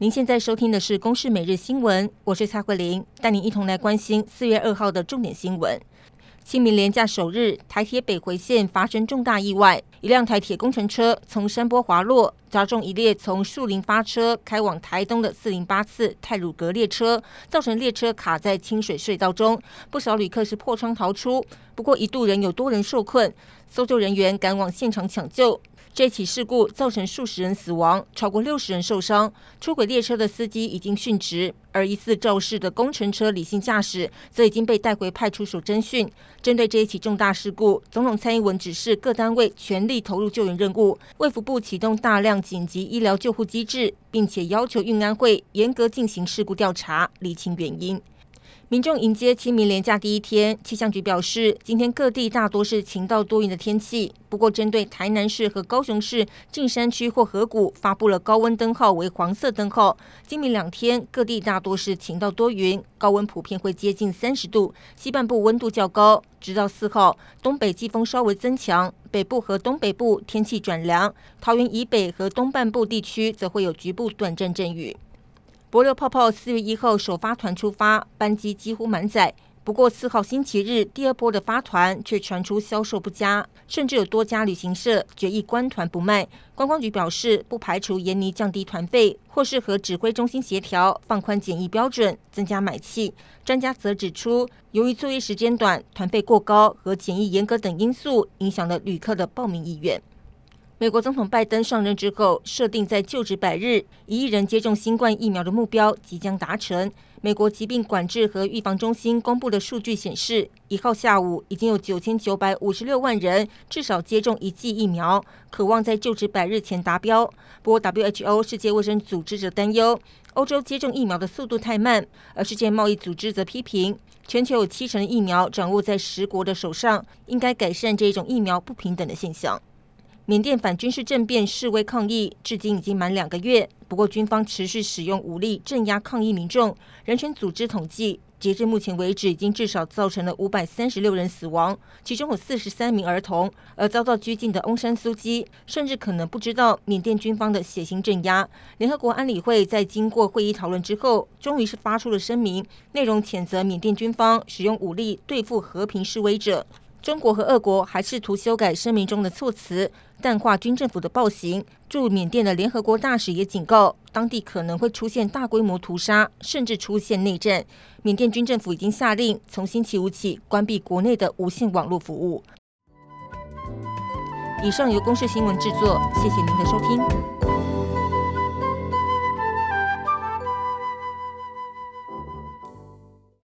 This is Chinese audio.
您现在收听的是《公视每日新闻》，我是蔡慧玲，带您一同来关心四月二号的重点新闻。清明连假首日，台铁北回线发生重大意外，一辆台铁工程车从山坡滑落，砸中一列从树林发车开往台东的四零八次泰鲁格列车，造成列车卡在清水隧道中，不少旅客是破窗逃出，不过一度仍有多人受困，搜救人员赶往现场抢救。这起事故造成数十人死亡，超过六十人受伤。出轨列车的司机已经殉职，而疑似肇事的工程车理性驾驶则已经被带回派出所侦讯。针对这一起重大事故，总统蔡英文指示各单位全力投入救援任务，卫福部启动大量紧急医疗救护机制，并且要求运安会严格进行事故调查，厘清原因。民众迎接清明连假第一天，气象局表示，今天各地大多是晴到多云的天气。不过，针对台南市和高雄市近山区或河谷，发布了高温灯号为黄色灯号。今明两天各地大多是晴到多云，高温普遍会接近三十度，西半部温度较高。直到四号，东北季风稍微增强，北部和东北部天气转凉，桃园以北和东半部地区则会有局部短暂阵雨。帛琉泡泡四月一号首发团出发，班机几乎满载。不过四号星期日第二波的发团却传出销售不佳，甚至有多家旅行社决议关团不卖。观光局表示，不排除研拟降低团费，或是和指挥中心协调放宽检疫标准，增加买气。专家则指出，由于作业时间短、团费过高和检疫严格等因素，影响了旅客的报名意愿。美国总统拜登上任之后，设定在就职百日，一亿人接种新冠疫苗的目标即将达成。美国疾病管制和预防中心公布的数据显示，一号下午已经有九千九百五十六万人至少接种一剂疫苗，渴望在就职百日前达标。不过，WHO 世界卫生组织则担忧，欧洲接种疫苗的速度太慢，而世界贸易组织则批评，全球有七成疫苗掌握在十国的手上，应该改善这种疫苗不平等的现象。缅甸反军事政变示威抗议至今已经满两个月，不过军方持续使用武力镇压抗议民众。人权组织统计，截至目前为止，已经至少造成了五百三十六人死亡，其中有四十三名儿童。而遭到拘禁的翁山苏姬，甚至可能不知道缅甸军方的血腥镇压。联合国安理会在经过会议讨论之后，终于是发出了声明，内容谴责缅甸军方使用武力对付和平示威者。中国和俄国还试图修改声明中的措辞，淡化军政府的暴行。驻缅甸的联合国大使也警告，当地可能会出现大规模屠杀，甚至出现内战。缅甸军政府已经下令从星期五起关闭国内的无线网络服务。以上由公视新闻制作，谢谢您的收听。